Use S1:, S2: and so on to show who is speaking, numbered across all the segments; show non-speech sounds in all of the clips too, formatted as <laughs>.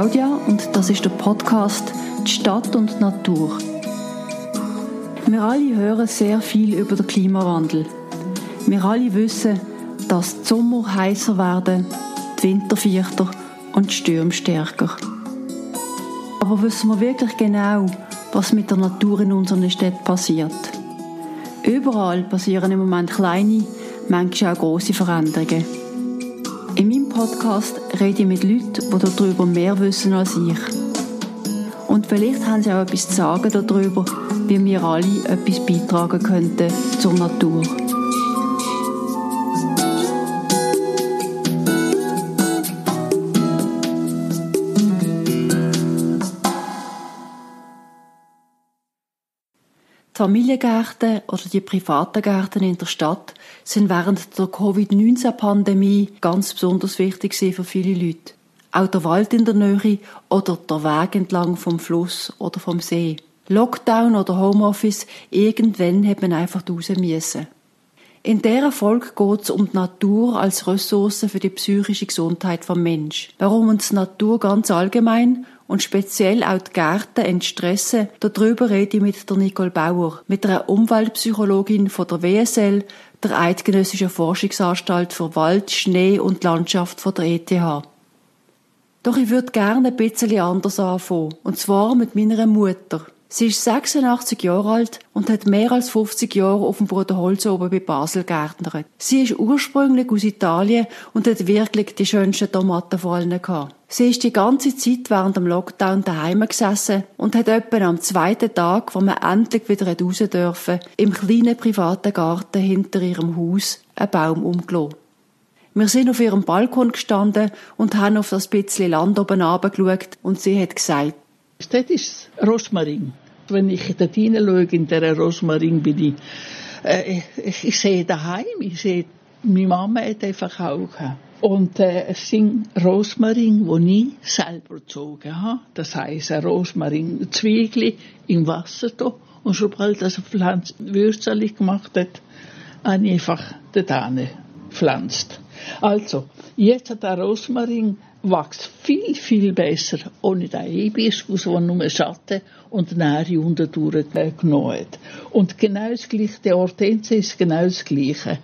S1: Claudia und das ist der Podcast Die Stadt und Natur. Wir alle hören sehr viel über den Klimawandel. Wir alle wissen, dass die Sommer heißer werden, die Winter vierter und die Stürme stärker. Aber wissen wir wirklich genau, was mit der Natur in unseren Städten passiert? Überall passieren im Moment kleine, manchmal auch große Veränderungen. In meinem Podcast rede ich mit Leuten, die darüber mehr wissen als ich. Und vielleicht haben sie auch etwas zu sagen darüber, wie wir alle etwas beitragen könnten zur Natur. Die Familiengärten oder die privaten Gärten in der Stadt sind während der Covid-19-Pandemie ganz besonders wichtig für viele Leute. Auch der Wald in der Nähe oder der Weg entlang vom Fluss oder vom See. Lockdown oder Homeoffice, irgendwann hat man einfach raus müssen. In dieser Folge geht es um die Natur als Ressource für die psychische Gesundheit vom Mensch. Warum uns die Natur ganz allgemein und speziell auch die Gärten entstressen, darüber rede ich mit der Nicole Bauer, mit einer Umweltpsychologin von der WSL, der Eidgenössischen Forschungsanstalt für Wald, Schnee und Landschaft von der ETH. Doch ich würde gerne ein bisschen anders anfangen, und zwar mit meiner Mutter. Sie ist 86 Jahre alt und hat mehr als 50 Jahre auf dem Bruderholz oben bei Basel gärtnert. Sie ist ursprünglich aus Italien und hat wirklich die schönsten Tomaten vor allen gehabt. Sie ist die ganze Zeit während dem Lockdown daheim gesessen und hat etwa am zweiten Tag, wo man endlich wieder raus dürfen, im kleinen privaten Garten hinter ihrem Haus einen Baum umgelassen. Wir sind auf ihrem Balkon gestanden und haben auf das bisschen Land oben geschaut und sie hat gesagt,
S2: das ist Rosmarin. Wenn ich dort hineinschaue, in dieser Rosmarin, bin ich, äh, ich, ich sehe daheim, ich sehe, meine Mama hat einfach auch gehabt. Und äh, es sind Rosmarin, die ich selber gezogen habe. Das heisst, ein Rosmarin-Zwiegel im Wasser da. Und sobald das Pflanz Würzeli gemacht hat, habe ich einfach dort gepflanzt. Also, jetzt hat der Rosmarin wächst viel, viel besser ohne den Hibiskus, der nur Schatten und Nähre unterdurch genommen hat. Und genau das Gleiche, der Hortensie ist genau das Gleiche.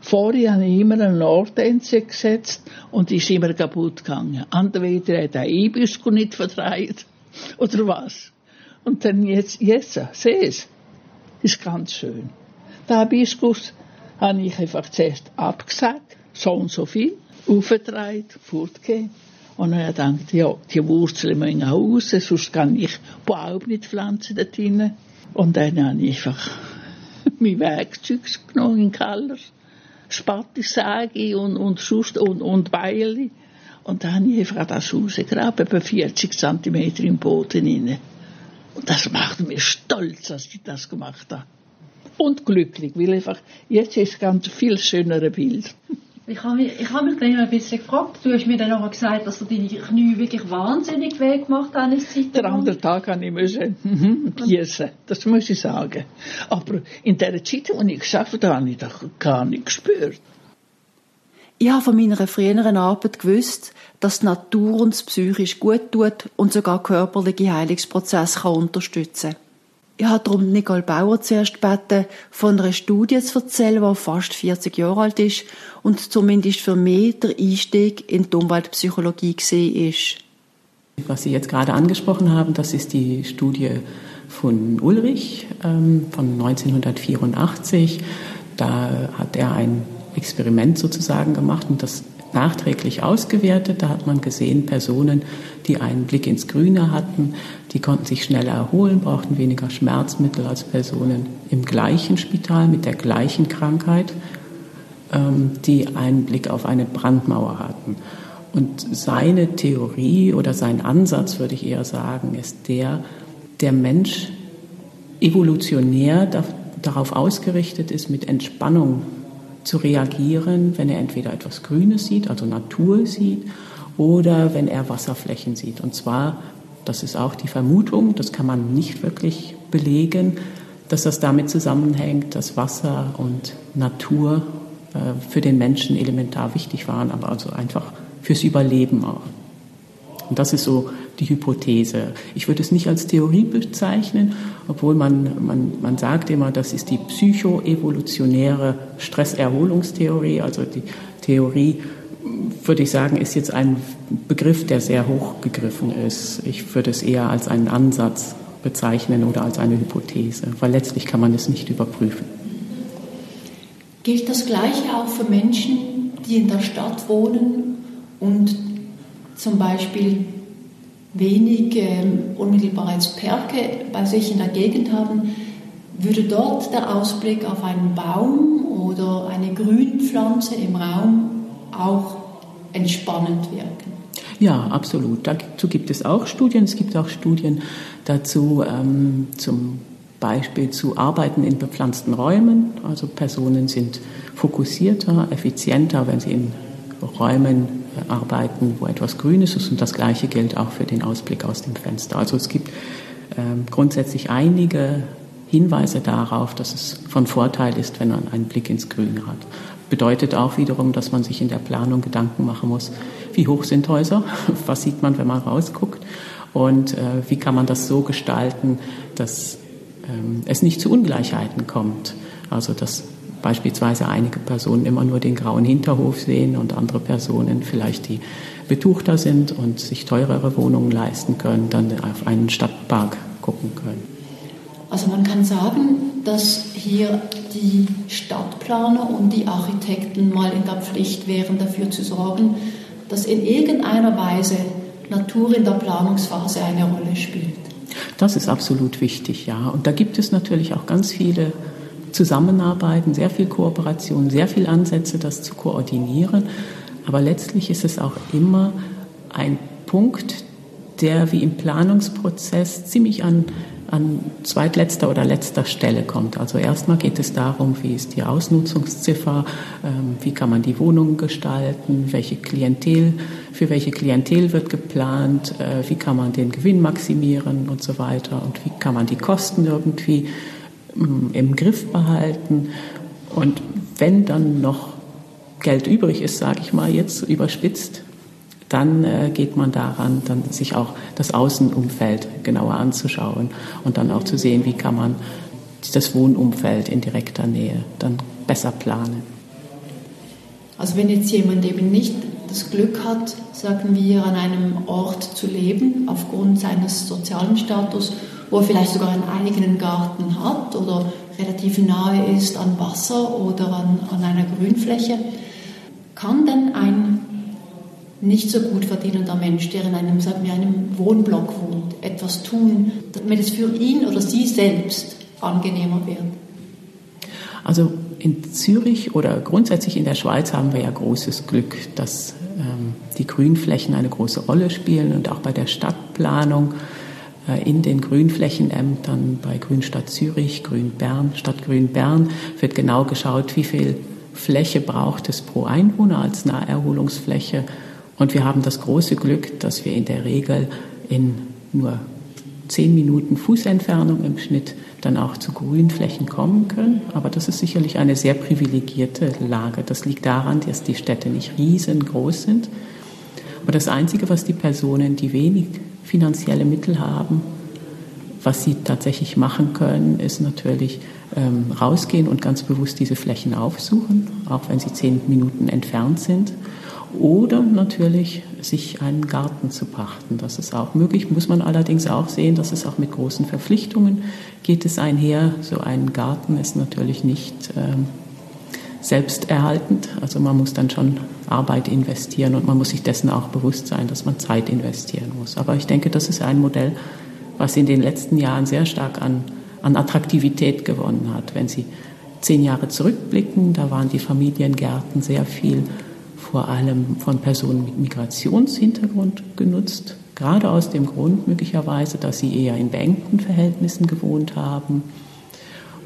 S2: Vorher habe ich immer eine Hortensie gesetzt und ist immer kaputt gegangen. Entweder hat der Hibiskus nicht vertreibt <laughs> oder was. Und dann jetzt, jetzt, sieh es, ist ganz schön. Der Hibiskus habe ich einfach zuerst abgesagt, so und so viel aufgetragen, fortgegeben. Und dann gedacht, ja, die Wurzeln müssen raus, sonst kann ich überhaupt nicht pflanzen dort drinnen. Und dann habe ich einfach <laughs> mein Werkzeug genommen in den Keller, Spattissäge und, und Schust und, und Beile. Und dann habe ich einfach das rausgegraben, etwa 40 cm im Boden rein. Und das macht mich stolz, dass ich das gemacht habe. Und glücklich, weil einfach, jetzt ist es ganz viel schönere Bild. <laughs>
S1: Ich habe mich, ich habe mich dann ein bisschen gefragt. Du hast mir dann auch gesagt, dass du deine Knie wirklich wahnsinnig weh gemacht hast. Eine Zeit
S2: Der andere Tag habe ich müssen <laughs> gießen. Das muss ich sagen. Aber in der Zeit, wo ich geschafft habe, habe ich das gar nicht gespürt.
S1: Ich habe von meiner früheren Arbeit gewusst, dass die Natur uns psychisch gut tut und sogar körperliche Heilungsprozesse unterstützen kann. Ich habe darum Nicole Bauer zuerst gebeten, von einer Studie zu erzählen, die fast 40 Jahre alt ist und zumindest für mich der Einstieg in die Umweltpsychologie gesehen ist.
S3: Was Sie jetzt gerade angesprochen haben, das ist die Studie von Ulrich ähm, von 1984. Da hat er ein Experiment sozusagen gemacht und das nachträglich ausgewertet. Da hat man gesehen, Personen, die einen Blick ins Grüne hatten, die konnten sich schneller erholen, brauchten weniger Schmerzmittel als Personen im gleichen Spital mit der gleichen Krankheit, ähm, die einen Blick auf eine Brandmauer hatten. Und seine Theorie oder sein Ansatz, würde ich eher sagen, ist der, der Mensch evolutionär darauf ausgerichtet ist, mit Entspannung zu reagieren, wenn er entweder etwas Grünes sieht, also Natur sieht, oder wenn er Wasserflächen sieht. Und zwar, das ist auch die Vermutung, das kann man nicht wirklich belegen, dass das damit zusammenhängt, dass Wasser und Natur äh, für den Menschen elementar wichtig waren, aber also einfach fürs Überleben auch. Und das ist so die Hypothese. Ich würde es nicht als Theorie bezeichnen, obwohl man, man, man sagt immer, das ist die psychoevolutionäre Stresserholungstheorie, also die Theorie, würde ich sagen, ist jetzt ein Begriff, der sehr hoch gegriffen ist. Ich würde es eher als einen Ansatz bezeichnen oder als eine Hypothese, weil letztlich kann man es nicht überprüfen.
S1: Gilt das Gleiche auch für Menschen, die in der Stadt wohnen und zum Beispiel wenig ähm, unmittelbares Perke bei sich in der Gegend haben, würde dort der Ausblick auf einen Baum oder eine Grünpflanze im Raum auch entspannend wirken?
S3: Ja, absolut. Dazu gibt es auch Studien. Es gibt auch Studien dazu ähm, zum Beispiel zu Arbeiten in bepflanzten Räumen. Also Personen sind fokussierter, effizienter, wenn sie in Räumen arbeiten, wo etwas Grünes ist. Und das Gleiche gilt auch für den Ausblick aus dem Fenster. Also es gibt ähm, grundsätzlich einige Hinweise darauf, dass es von Vorteil ist, wenn man einen Blick ins Grün hat. Bedeutet auch wiederum, dass man sich in der Planung Gedanken machen muss, wie hoch sind Häuser, <laughs> was sieht man, wenn man rausguckt und äh, wie kann man das so gestalten, dass ähm, es nicht zu Ungleichheiten kommt. Also dass beispielsweise einige Personen immer nur den grauen Hinterhof sehen und andere Personen vielleicht die betuchter sind und sich teurere Wohnungen leisten können, dann auf einen Stadtpark gucken können.
S1: Also man kann sagen, dass hier die Stadtplaner und die Architekten mal in der Pflicht wären, dafür zu sorgen, dass in irgendeiner Weise Natur in der Planungsphase eine Rolle spielt.
S3: Das ist absolut wichtig, ja. Und da gibt es natürlich auch ganz viele Zusammenarbeiten, sehr viel Kooperation, sehr viele Ansätze, das zu koordinieren. Aber letztlich ist es auch immer ein Punkt, der wie im Planungsprozess ziemlich an, an zweitletzter oder letzter Stelle kommt. Also erstmal geht es darum, wie ist die Ausnutzungsziffer, ähm, wie kann man die Wohnungen gestalten, welche Klientel, für welche Klientel wird geplant, äh, wie kann man den Gewinn maximieren und so weiter und wie kann man die Kosten irgendwie im Griff behalten. Und wenn dann noch Geld übrig ist, sage ich mal jetzt überspitzt, dann äh, geht man daran, dann sich auch das Außenumfeld genauer anzuschauen und dann auch zu sehen, wie kann man das Wohnumfeld in direkter Nähe dann besser planen.
S1: Also wenn jetzt jemand eben nicht das Glück hat, sagen wir, an einem Ort zu leben, aufgrund seines sozialen Status, wo er vielleicht sogar einen eigenen Garten hat oder relativ nahe ist an Wasser oder an, an einer Grünfläche, kann denn ein nicht so gut verdienender Mensch, der in einem, sagen wir, einem Wohnblock wohnt, etwas tun, damit es für ihn oder sie selbst angenehmer wird?
S3: Also in Zürich oder grundsätzlich in der Schweiz haben wir ja großes Glück, dass ähm, die Grünflächen eine große Rolle spielen und auch bei der Stadtplanung in den Grünflächenämtern bei Grünstadt Zürich, Grün Bern, Stadt Grün Bern wird genau geschaut, wie viel Fläche braucht es pro Einwohner als Naherholungsfläche und wir haben das große Glück, dass wir in der Regel in nur zehn Minuten Fußentfernung im Schnitt dann auch zu Grünflächen kommen können. Aber das ist sicherlich eine sehr privilegierte Lage. Das liegt daran, dass die Städte nicht riesengroß sind. Aber das Einzige, was die Personen, die wenig finanzielle Mittel haben, was sie tatsächlich machen können, ist natürlich ähm, rausgehen und ganz bewusst diese Flächen aufsuchen, auch wenn sie zehn Minuten entfernt sind oder natürlich sich einen Garten zu pachten. Das ist auch möglich, muss man allerdings auch sehen, dass es auch mit großen Verpflichtungen geht es einher. So ein Garten ist natürlich nicht ähm, selbsterhaltend, also man muss dann schon Arbeit investieren und man muss sich dessen auch bewusst sein, dass man Zeit investieren muss. Aber ich denke, das ist ein Modell, was in den letzten Jahren sehr stark an, an Attraktivität gewonnen hat. Wenn Sie zehn Jahre zurückblicken, da waren die Familiengärten sehr viel vor allem von Personen mit Migrationshintergrund genutzt, gerade aus dem Grund möglicherweise, dass sie eher in beengten Verhältnissen gewohnt haben.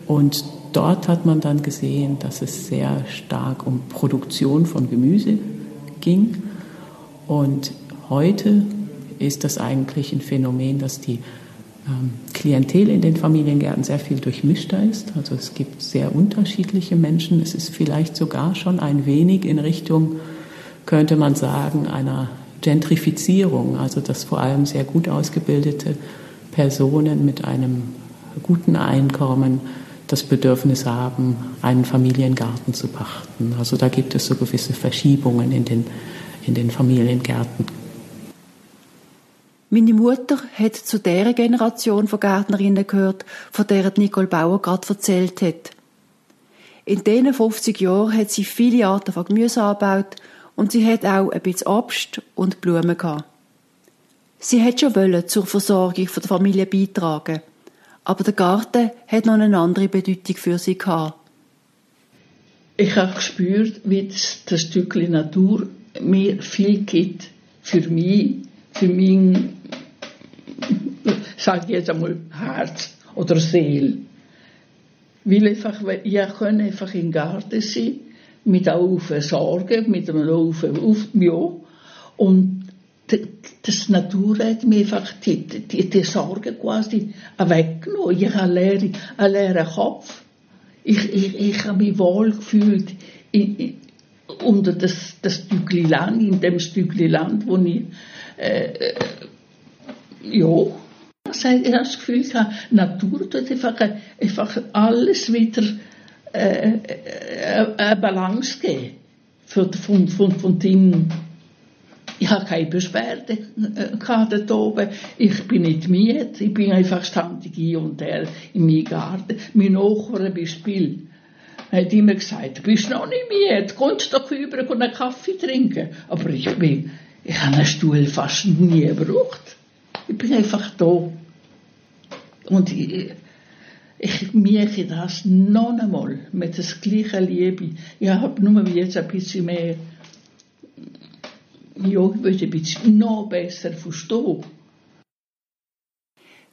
S3: Und dort hat man dann gesehen, dass es sehr stark um Produktion von Gemüse ging. Und heute ist das eigentlich ein Phänomen, dass die ähm, Klientel in den Familiengärten sehr viel durchmischter ist. Also es gibt sehr unterschiedliche Menschen. Es ist vielleicht sogar schon ein wenig in Richtung, könnte man sagen, einer Gentrifizierung, also dass vor allem sehr gut ausgebildete Personen mit einem guten Einkommen das Bedürfnis haben, einen Familiengarten zu pachten. Also da gibt es so gewisse Verschiebungen in den, in den Familiengärten.
S1: Meine Mutter hat zu der Generation von Gärtnerinnen gehört, von der Nicole Bauer gerade erzählt hat. In diesen 50 Jahren hat sie viele Arten von Gemüse angebaut und sie hat auch ein bisschen Obst und Blumen gehabt. Sie hat schon wollen zur Versorgung der Familie beitragen, aber der Garten hat noch eine andere Bedeutung für sie gehabt.
S2: Ich habe gespürt, wie das Stückchen Natur mir viel gibt für mich, für mein, sage ich jetzt einmal, Herz oder Seele. Weil einfach, ich kann einfach im Garten sein, mit Haufen Sorgen, mit einem Haufen auf, ja. Und das Natur hat mir einfach die, die, die Sorgen quasi weggenommen. Ich habe einen leeren, leeren Kopf. Ich, ich, ich habe mich wohl gefühlt in, in, unter das, das Stückchen Land, in dem Stückchen Land, wo ich, äh, äh ja, ich habe das Gefühl, die Natur tut einfach, einfach alles wieder äh, äh, eine Balance geben. Für, von, von, von dem, ich habe keine Beschwerde äh, dort oben. Ich bin nicht müde. Ich bin einfach standig hier und her in meinem Garten. Mein Nachbar beim Spiel hat immer gesagt, bist noch nicht müde, kommst doch rüber und einen Kaffee trinken. Aber ich bin, ich habe einen Stuhl fast nie gebraucht. Ich bin einfach da. Und ich, ich merke das noch einmal mit der gleichen Liebe. Ich habe nur jetzt ein bisschen mehr, ich ein bisschen noch besser verstehen.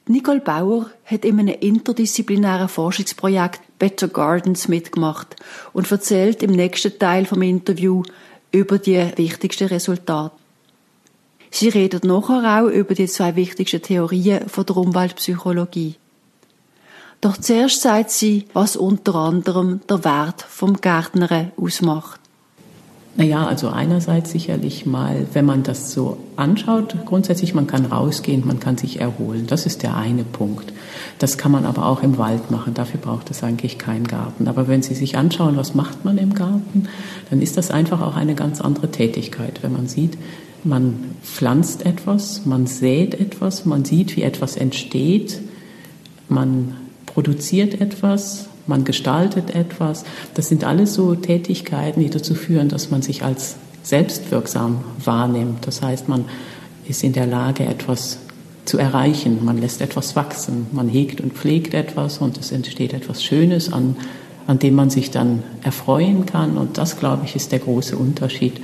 S1: Nicole Bauer hat in einem interdisziplinären Forschungsprojekt Better Gardens mitgemacht und erzählt im nächsten Teil vom Interview über die wichtigsten Resultate. Sie redet nachher auch über die zwei wichtigsten Theorien von der Umweltpsychologie. Doch zuerst sagt sie, was unter anderem der Wert vom Gärtnern ausmacht.
S3: Naja, also einerseits sicherlich mal, wenn man das so anschaut, grundsätzlich, man kann rausgehen, man kann sich erholen. Das ist der eine Punkt. Das kann man aber auch im Wald machen. Dafür braucht es eigentlich keinen Garten. Aber wenn Sie sich anschauen, was macht man im Garten, dann ist das einfach auch eine ganz andere Tätigkeit. Wenn man sieht, man pflanzt etwas, man sät etwas, man sieht, wie etwas entsteht, man produziert etwas, man gestaltet etwas. Das sind alles so Tätigkeiten, die dazu führen, dass man sich als selbstwirksam wahrnimmt. Das heißt, man ist in der Lage, etwas zu erreichen. Man lässt etwas wachsen. Man hegt und pflegt etwas und es entsteht etwas Schönes, an, an dem man sich dann erfreuen kann. Und das, glaube ich, ist der große Unterschied,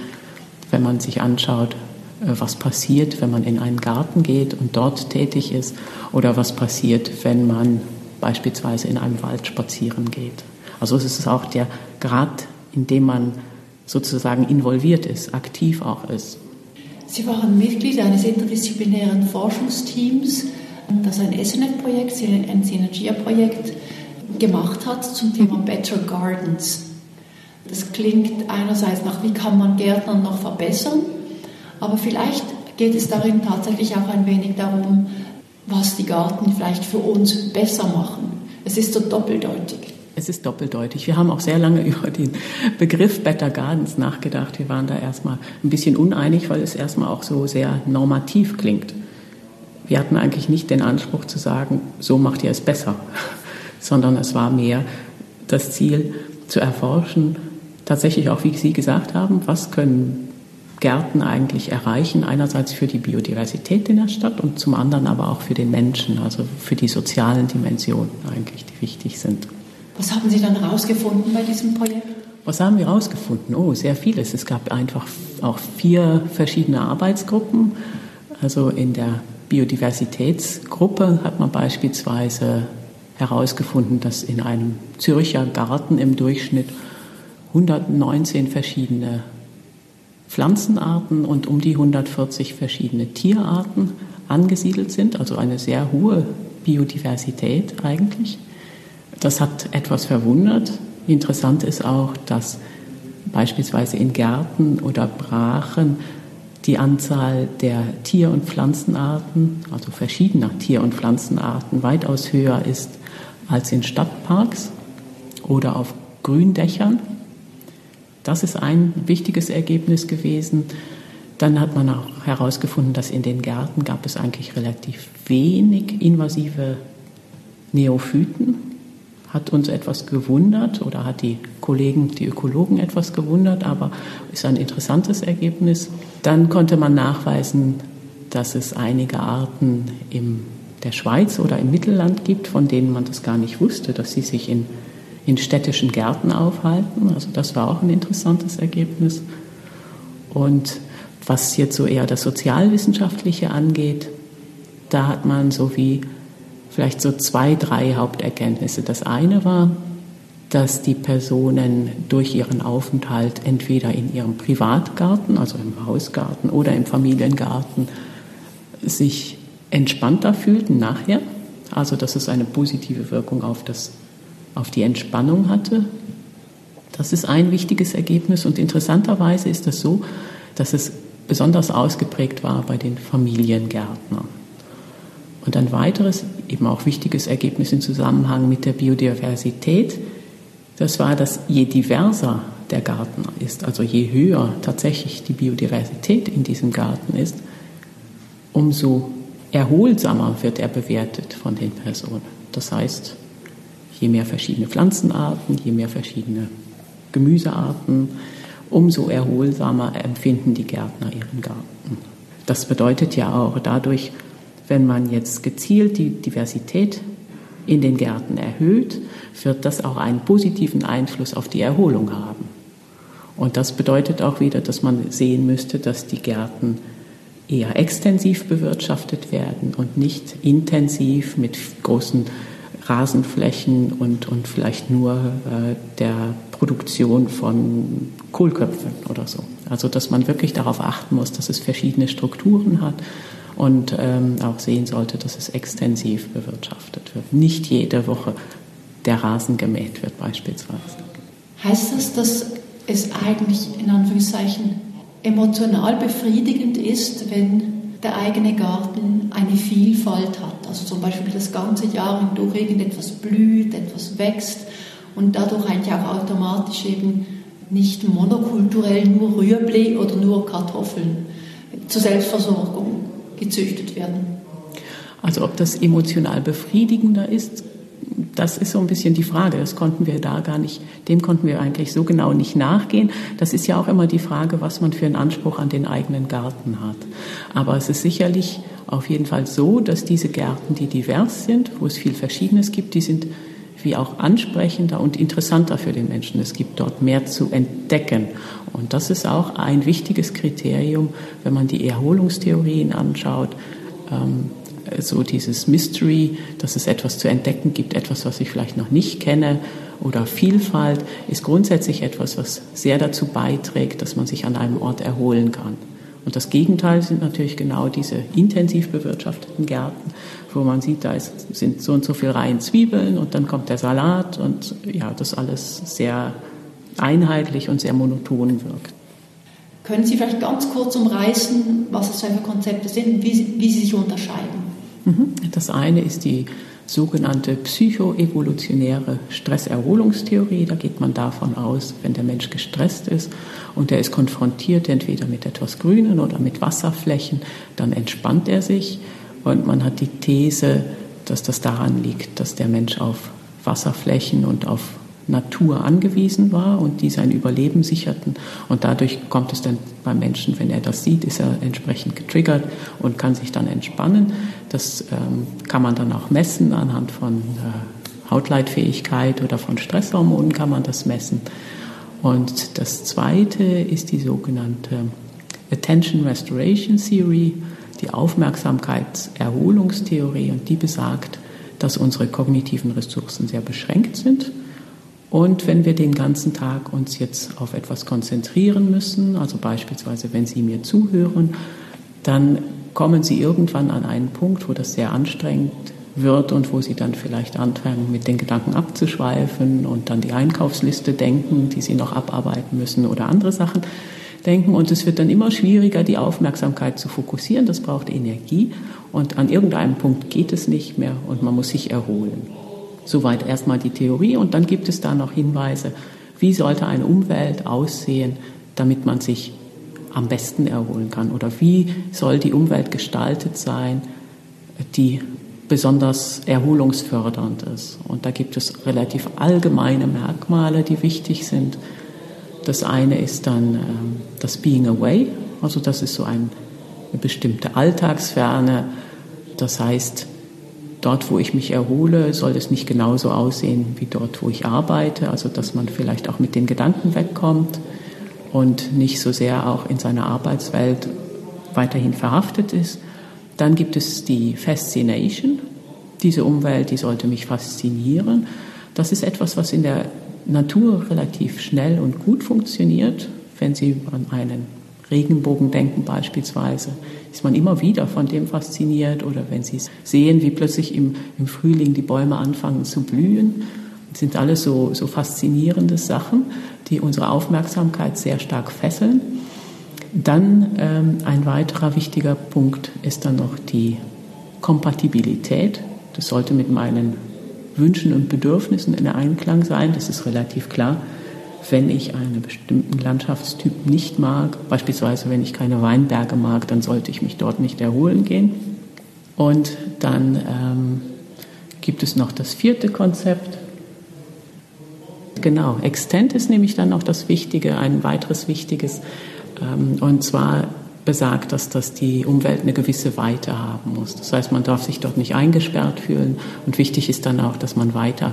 S3: wenn man sich anschaut, äh, was passiert, wenn man in einen Garten geht und dort tätig ist oder was passiert, wenn man beispielsweise in einem Wald spazieren geht. Also es ist auch der Grad, in dem man sozusagen involviert ist, aktiv auch ist.
S1: Sie waren Mitglied eines interdisziplinären Forschungsteams, das ein SNF-Projekt, ein Synergia-Projekt gemacht hat zum Thema Better Gardens. Das klingt einerseits nach, wie kann man Gärtner noch verbessern, aber vielleicht geht es darin tatsächlich auch ein wenig darum, was die Garten vielleicht für uns besser machen. Es ist so doppeldeutig.
S3: Es ist doppeldeutig. Wir haben auch sehr lange <laughs> über den Begriff Better Gardens nachgedacht. Wir waren da erstmal ein bisschen uneinig, weil es erstmal auch so sehr normativ klingt. Wir hatten eigentlich nicht den Anspruch zu sagen, so macht ihr es besser, <laughs> sondern es war mehr das Ziel zu erforschen, tatsächlich auch, wie Sie gesagt haben, was können Gärten eigentlich erreichen. Einerseits für die Biodiversität in der Stadt und zum anderen aber auch für den Menschen, also für die sozialen Dimensionen eigentlich, die wichtig sind.
S1: Was haben Sie dann herausgefunden bei diesem Projekt?
S3: Was haben wir herausgefunden? Oh, sehr vieles. Es gab einfach auch vier verschiedene Arbeitsgruppen. Also in der Biodiversitätsgruppe hat man beispielsweise herausgefunden, dass in einem Zürcher Garten im Durchschnitt 119 verschiedene Pflanzenarten und um die 140 verschiedene Tierarten angesiedelt sind, also eine sehr hohe Biodiversität eigentlich. Das hat etwas verwundert. Interessant ist auch, dass beispielsweise in Gärten oder Brachen die Anzahl der Tier- und Pflanzenarten, also verschiedener Tier- und Pflanzenarten, weitaus höher ist als in Stadtparks oder auf Gründächern. Das ist ein wichtiges Ergebnis gewesen. Dann hat man auch herausgefunden, dass in den Gärten gab es eigentlich relativ wenig invasive Neophyten. Hat uns etwas gewundert oder hat die Kollegen, die Ökologen etwas gewundert, aber ist ein interessantes Ergebnis. Dann konnte man nachweisen, dass es einige Arten in der Schweiz oder im Mittelland gibt, von denen man das gar nicht wusste, dass sie sich in, in städtischen Gärten aufhalten. Also das war auch ein interessantes Ergebnis. Und was jetzt so eher das Sozialwissenschaftliche angeht, da hat man so wie vielleicht so zwei, drei Haupterkenntnisse. Das eine war, dass die Personen durch ihren Aufenthalt entweder in ihrem Privatgarten, also im Hausgarten oder im Familiengarten, sich entspannter fühlten nachher. Also dass es eine positive Wirkung auf, das, auf die Entspannung hatte. Das ist ein wichtiges Ergebnis und interessanterweise ist das so, dass es besonders ausgeprägt war bei den Familiengärtnern. Und ein weiteres, eben auch wichtiges Ergebnis im Zusammenhang mit der Biodiversität, das war, dass je diverser der Garten ist, also je höher tatsächlich die Biodiversität in diesem Garten ist, umso erholsamer wird er bewertet von den Personen. Das heißt, je mehr verschiedene Pflanzenarten, je mehr verschiedene Gemüsearten, umso erholsamer empfinden die Gärtner ihren Garten. Das bedeutet ja auch dadurch, wenn man jetzt gezielt die Diversität in den Gärten erhöht, wird das auch einen positiven Einfluss auf die Erholung haben. Und das bedeutet auch wieder, dass man sehen müsste, dass die Gärten eher extensiv bewirtschaftet werden und nicht intensiv mit großen Rasenflächen und, und vielleicht nur äh, der Produktion von Kohlköpfen oder so. Also dass man wirklich darauf achten muss, dass es verschiedene Strukturen hat und ähm, auch sehen sollte, dass es extensiv bewirtschaftet wird. Nicht jede Woche der Rasen gemäht wird beispielsweise.
S4: Heißt das, dass es eigentlich in Anführungszeichen emotional befriedigend ist, wenn der eigene Garten eine Vielfalt hat. Also zum Beispiel das ganze Jahr hindurch irgendetwas blüht, etwas wächst und dadurch eigentlich auch automatisch eben nicht monokulturell nur Rüebli oder nur Kartoffeln zur Selbstversorgung gezüchtet werden.
S3: Also ob das emotional befriedigender ist, das ist so ein bisschen die Frage. Das konnten wir da gar nicht, dem konnten wir eigentlich so genau nicht nachgehen. Das ist ja auch immer die Frage, was man für einen Anspruch an den eigenen Garten hat. Aber es ist sicherlich auf jeden Fall so, dass diese Gärten, die divers sind, wo es viel Verschiedenes gibt, die sind wie auch ansprechender und interessanter für den Menschen. Es gibt dort mehr zu entdecken. Und das ist auch ein wichtiges Kriterium, wenn man die Erholungstheorien anschaut. Ähm, so dieses Mystery, dass es etwas zu entdecken gibt, etwas, was ich vielleicht noch nicht kenne oder Vielfalt, ist grundsätzlich etwas, was sehr dazu beiträgt, dass man sich an einem Ort erholen kann. Und das Gegenteil sind natürlich genau diese intensiv bewirtschafteten Gärten, wo man sieht, da ist, sind so und so viele Reihen Zwiebeln und dann kommt der Salat und ja, das alles sehr einheitlich und sehr monoton wirkt.
S4: Können Sie vielleicht ganz kurz umreißen, was es für Konzepte sind, wie, wie sie sich unterscheiden?
S3: Mhm. Das eine ist die sogenannte psychoevolutionäre Stresserholungstheorie. Da geht man davon aus, wenn der Mensch gestresst ist und er ist konfrontiert entweder mit etwas Grünen oder mit Wasserflächen, dann entspannt er sich. Und man hat die These, dass das daran liegt, dass der Mensch auf Wasserflächen und auf Natur angewiesen war und die sein Überleben sicherten. Und dadurch kommt es dann beim Menschen, wenn er das sieht, ist er entsprechend getriggert und kann sich dann entspannen. Das ähm, kann man dann auch messen anhand von äh, Hautleitfähigkeit oder von Stresshormonen kann man das messen. Und das zweite ist die sogenannte Attention Restoration Theory, die Aufmerksamkeitserholungstheorie und die besagt, dass unsere kognitiven Ressourcen sehr beschränkt sind und wenn wir den ganzen Tag uns jetzt auf etwas konzentrieren müssen, also beispielsweise wenn Sie mir zuhören, dann kommen Sie irgendwann an einen Punkt, wo das sehr anstrengend wird und wo Sie dann vielleicht anfangen, mit den Gedanken abzuschweifen und dann die Einkaufsliste denken, die Sie noch abarbeiten müssen oder andere Sachen. denken und es wird dann immer schwieriger, die Aufmerksamkeit zu fokussieren. Das braucht Energie und an irgendeinem Punkt geht es nicht mehr und man muss sich erholen. Soweit erstmal die Theorie und dann gibt es da noch Hinweise, wie sollte eine Umwelt aussehen, damit man sich am besten erholen kann oder wie soll die Umwelt gestaltet sein, die besonders erholungsfördernd ist. Und da gibt es relativ allgemeine Merkmale, die wichtig sind. Das eine ist dann ähm, das Being Away, also das ist so ein, eine bestimmte Alltagsferne. Das heißt, dort, wo ich mich erhole, soll es nicht genauso aussehen wie dort, wo ich arbeite, also dass man vielleicht auch mit den Gedanken wegkommt und nicht so sehr auch in seiner Arbeitswelt weiterhin verhaftet ist. Dann gibt es die Fascination. Diese Umwelt, die sollte mich faszinieren. Das ist etwas, was in der Natur relativ schnell und gut funktioniert. Wenn Sie an einen Regenbogen denken beispielsweise, ist man immer wieder von dem fasziniert. Oder wenn Sie sehen, wie plötzlich im, im Frühling die Bäume anfangen zu blühen. Das sind alles so, so faszinierende Sachen, die unsere Aufmerksamkeit sehr stark fesseln. Dann ähm, ein weiterer wichtiger Punkt ist dann noch die Kompatibilität. Das sollte mit meinen Wünschen und Bedürfnissen in Einklang sein. Das ist relativ klar. Wenn ich einen bestimmten Landschaftstyp nicht mag, beispielsweise wenn ich keine Weinberge mag, dann sollte ich mich dort nicht erholen gehen. Und dann ähm, gibt es noch das vierte Konzept. Genau, Extent ist nämlich dann auch das Wichtige, ein weiteres wichtiges ähm, und zwar besagt das, dass die Umwelt eine gewisse Weite haben muss. Das heißt, man darf sich dort nicht eingesperrt fühlen. Und wichtig ist dann auch, dass man weiter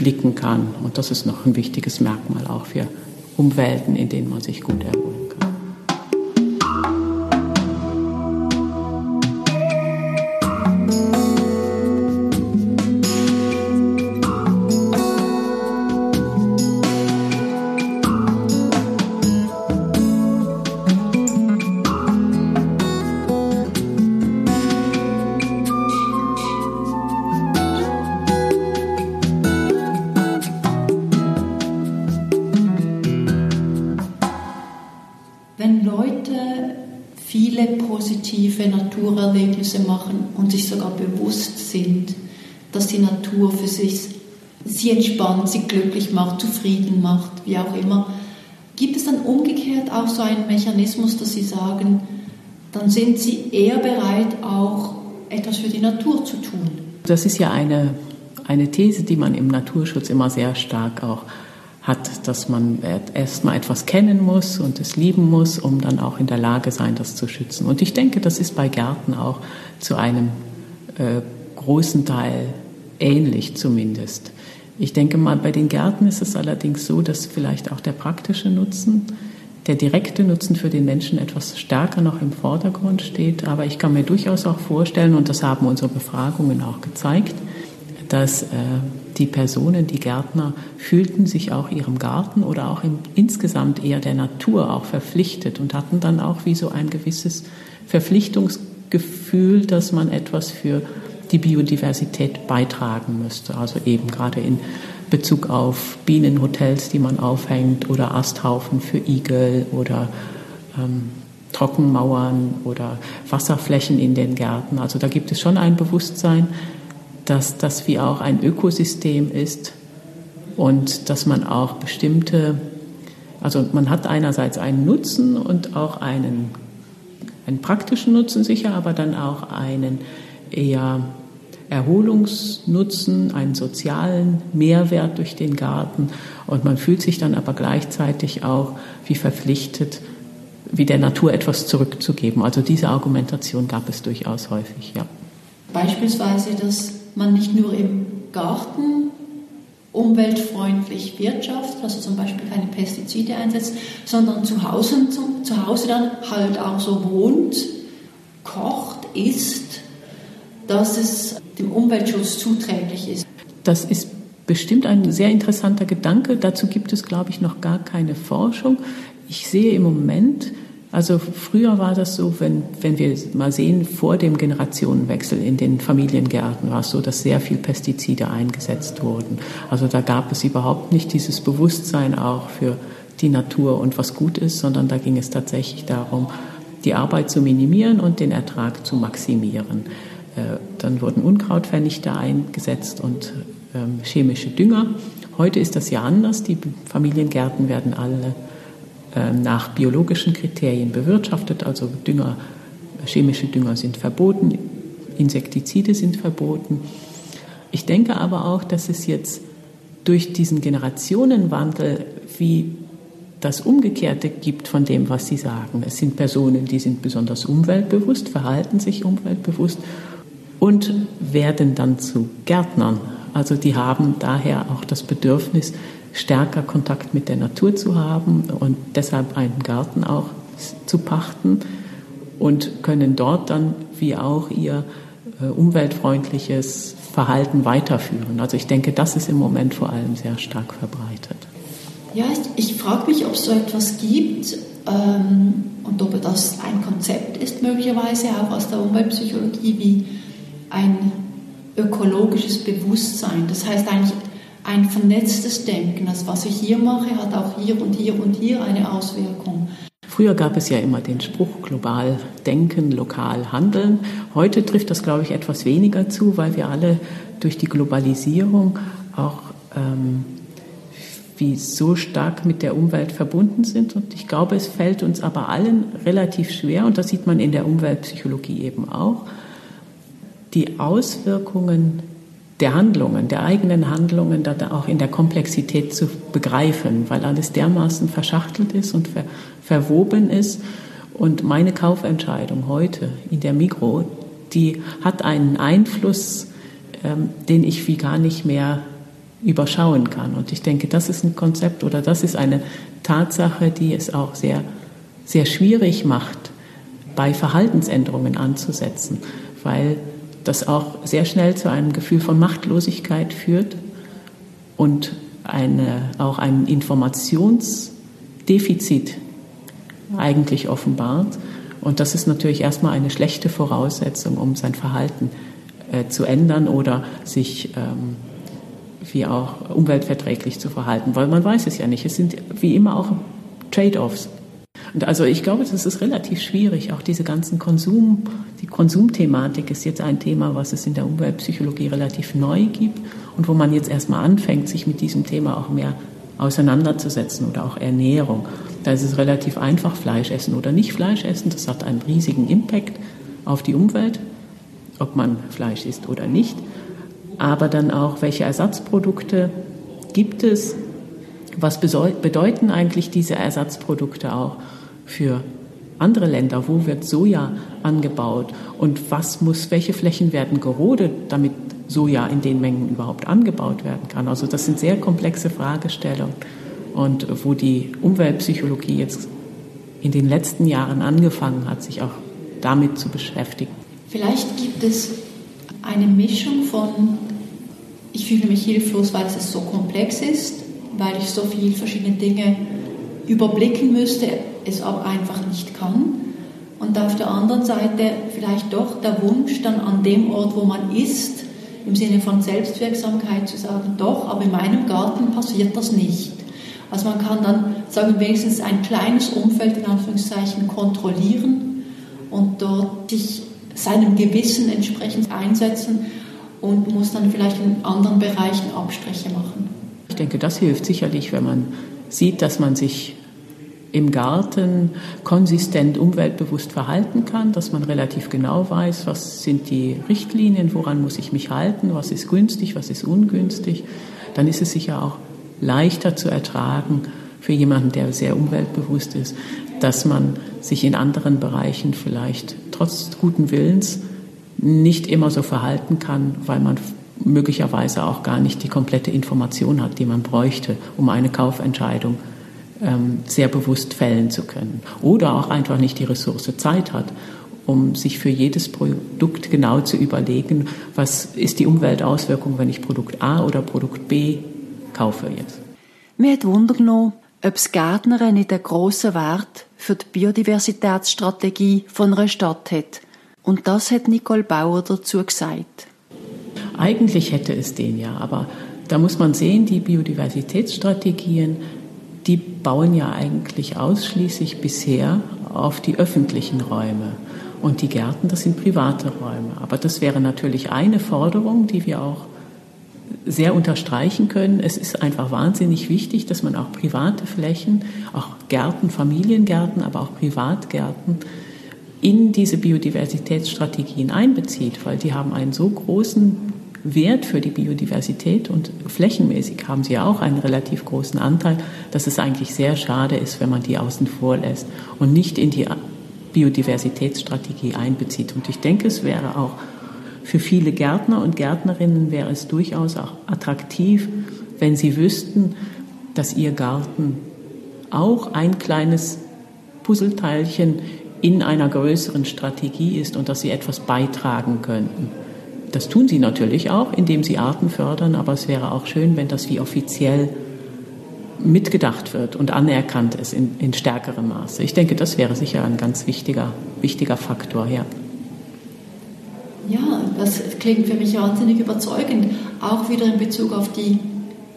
S3: blicken kann. Und das ist noch ein wichtiges Merkmal auch für Umwelten, in denen man sich gut erholen
S4: Naturerlebnisse machen und sich sogar bewusst sind, dass die Natur für sich sie entspannt, sie glücklich macht, zufrieden macht, wie auch immer. Gibt es dann umgekehrt auch so einen Mechanismus, dass Sie sagen, dann sind Sie eher bereit, auch etwas für die Natur zu tun?
S3: Das ist ja eine, eine These, die man im Naturschutz immer sehr stark auch hat, dass man erstmal etwas kennen muss und es lieben muss, um dann auch in der Lage sein, das zu schützen. Und ich denke, das ist bei Gärten auch zu einem äh, großen Teil ähnlich zumindest. Ich denke mal, bei den Gärten ist es allerdings so, dass vielleicht auch der praktische Nutzen, der direkte Nutzen für den Menschen etwas stärker noch im Vordergrund steht. Aber ich kann mir durchaus auch vorstellen, und das haben unsere Befragungen auch gezeigt, dass äh, die Personen, die Gärtner, fühlten sich auch ihrem Garten oder auch im, insgesamt eher der Natur auch verpflichtet und hatten dann auch wie so ein gewisses Verpflichtungsgefühl, dass man etwas für die Biodiversität beitragen müsste. Also eben gerade in Bezug auf Bienenhotels, die man aufhängt oder Asthaufen für Igel oder ähm, Trockenmauern oder Wasserflächen in den Gärten. Also da gibt es schon ein Bewusstsein, dass das wie auch ein Ökosystem ist und dass man auch bestimmte, also man hat einerseits einen Nutzen und auch einen, einen praktischen Nutzen sicher, aber dann auch einen eher Erholungsnutzen, einen sozialen Mehrwert durch den Garten und man fühlt sich dann aber gleichzeitig auch wie verpflichtet, wie der Natur etwas zurückzugeben. Also diese Argumentation gab es durchaus häufig, ja.
S4: Beispielsweise das man nicht nur im Garten umweltfreundlich wirtschaftet, also zum Beispiel keine Pestizide einsetzt, sondern zu Hause, zu, zu Hause dann halt auch so wohnt, kocht, isst, dass es dem Umweltschutz zuträglich ist.
S3: Das ist bestimmt ein sehr interessanter Gedanke. Dazu gibt es, glaube ich, noch gar keine Forschung. Ich sehe im Moment also früher war das so, wenn, wenn wir mal sehen, vor dem Generationenwechsel in den Familiengärten war es so, dass sehr viel Pestizide eingesetzt wurden. Also da gab es überhaupt nicht dieses Bewusstsein auch für die Natur und was gut ist, sondern da ging es tatsächlich darum, die Arbeit zu minimieren und den Ertrag zu maximieren. Äh, dann wurden Unkrautvernichter eingesetzt und ähm, chemische Dünger. Heute ist das ja anders. Die Familiengärten werden alle nach biologischen Kriterien bewirtschaftet, also Dünger, chemische Dünger sind verboten, Insektizide sind verboten. Ich denke aber auch, dass es jetzt durch diesen Generationenwandel wie das Umgekehrte gibt von dem, was Sie sagen. Es sind Personen, die sind besonders umweltbewusst, verhalten sich umweltbewusst und werden dann zu Gärtnern. Also die haben daher auch das Bedürfnis, stärker Kontakt mit der Natur zu haben und deshalb einen Garten auch zu pachten und können dort dann wie auch ihr äh, umweltfreundliches Verhalten weiterführen. Also ich denke, das ist im Moment vor allem sehr stark verbreitet.
S4: Ja, ich, ich frage mich, ob es so etwas gibt ähm, und ob das ein Konzept ist, möglicherweise auch aus der Umweltpsychologie, wie ein ökologisches Bewusstsein. Das heißt eigentlich ein vernetztes Denken. Das, was ich hier mache, hat auch hier und hier und hier eine Auswirkung.
S3: Früher gab es ja immer den Spruch global denken, lokal handeln. Heute trifft das, glaube ich, etwas weniger zu, weil wir alle durch die Globalisierung auch ähm, wie so stark mit der Umwelt verbunden sind. Und ich glaube, es fällt uns aber allen relativ schwer, und das sieht man in der Umweltpsychologie eben auch, die Auswirkungen der Handlungen, der eigenen Handlungen, da auch in der Komplexität zu begreifen, weil alles dermaßen verschachtelt ist und ver verwoben ist. Und meine Kaufentscheidung heute in der Mikro, die hat einen Einfluss, ähm, den ich wie gar nicht mehr überschauen kann. Und ich denke, das ist ein Konzept oder das ist eine Tatsache, die es auch sehr, sehr schwierig macht, bei Verhaltensänderungen anzusetzen, weil das auch sehr schnell zu einem Gefühl von Machtlosigkeit führt und eine, auch ein Informationsdefizit eigentlich offenbart. Und das ist natürlich erstmal eine schlechte Voraussetzung, um sein Verhalten äh, zu ändern oder sich ähm, wie auch umweltverträglich zu verhalten, weil man weiß es ja nicht. Es sind wie immer auch Trade-offs. Und also ich glaube, das ist relativ schwierig. Auch diese ganzen Konsum, die Konsumthematik ist jetzt ein Thema, was es in der Umweltpsychologie relativ neu gibt und wo man jetzt erstmal anfängt, sich mit diesem Thema auch mehr auseinanderzusetzen oder auch Ernährung. Da ist es relativ einfach, Fleisch essen oder nicht Fleisch essen. Das hat einen riesigen Impact auf die Umwelt, ob man Fleisch isst oder nicht. Aber dann auch, welche Ersatzprodukte gibt es? Was bedeuten eigentlich diese Ersatzprodukte auch? Für andere Länder, wo wird Soja angebaut und was muss, welche Flächen werden gerodet, damit Soja in den Mengen überhaupt angebaut werden kann. Also das sind sehr komplexe Fragestellungen und wo die Umweltpsychologie jetzt in den letzten Jahren angefangen hat, sich auch damit zu beschäftigen.
S4: Vielleicht gibt es eine Mischung von, ich fühle mich hilflos, weil es so komplex ist, weil ich so viele verschiedene Dinge überblicken müsste, es aber einfach nicht kann. Und auf der anderen Seite vielleicht doch der Wunsch, dann an dem Ort, wo man ist, im Sinne von Selbstwirksamkeit zu sagen, doch, aber in meinem Garten passiert das nicht. Also man kann dann sagen, wenigstens ein kleines Umfeld in Anführungszeichen kontrollieren und dort sich seinem Gewissen entsprechend einsetzen und muss dann vielleicht in anderen Bereichen Abstriche machen.
S3: Ich denke, das hilft sicherlich, wenn man sieht, dass man sich im Garten konsistent umweltbewusst verhalten kann, dass man relativ genau weiß, was sind die Richtlinien, woran muss ich mich halten, was ist günstig, was ist ungünstig, dann ist es sicher auch leichter zu ertragen für jemanden, der sehr umweltbewusst ist, dass man sich in anderen Bereichen vielleicht trotz guten Willens nicht immer so verhalten kann, weil man möglicherweise auch gar nicht die komplette Information hat, die man bräuchte, um eine Kaufentscheidung ähm, sehr bewusst fällen zu können. Oder auch einfach nicht die Ressource Zeit hat, um sich für jedes Produkt genau zu überlegen, was ist die Umweltauswirkung, wenn ich Produkt A oder Produkt B kaufe jetzt.
S1: Mir hat Wunder genommen, ob das Gärtner nicht einen grossen Wert für die Biodiversitätsstrategie von einer Stadt hat. Und das hat Nicole Bauer dazu gesagt.
S3: Eigentlich hätte es den ja, aber da muss man sehen, die Biodiversitätsstrategien die bauen ja eigentlich ausschließlich bisher auf die öffentlichen Räume. Und die Gärten, das sind private Räume. Aber das wäre natürlich eine Forderung, die wir auch sehr unterstreichen können. Es ist einfach wahnsinnig wichtig, dass man auch private Flächen, auch Gärten, Familiengärten, aber auch Privatgärten in diese Biodiversitätsstrategien einbezieht, weil die haben einen so großen Wert für die Biodiversität und flächenmäßig haben sie auch einen relativ großen Anteil, dass es eigentlich sehr schade ist, wenn man die außen vor lässt und nicht in die Biodiversitätsstrategie einbezieht. Und ich denke, es wäre auch für viele Gärtner und Gärtnerinnen wäre es durchaus auch attraktiv, wenn sie wüssten, dass ihr Garten auch ein kleines Puzzleteilchen in einer größeren Strategie ist und dass sie etwas beitragen könnten. Das tun sie natürlich auch, indem sie Arten fördern, aber es wäre auch schön, wenn das wie offiziell mitgedacht wird und anerkannt ist in, in stärkerem Maße. Ich denke, das wäre sicher ein ganz wichtiger, wichtiger Faktor, ja.
S4: Ja, das klingt für mich wahnsinnig überzeugend. Auch wieder in Bezug auf die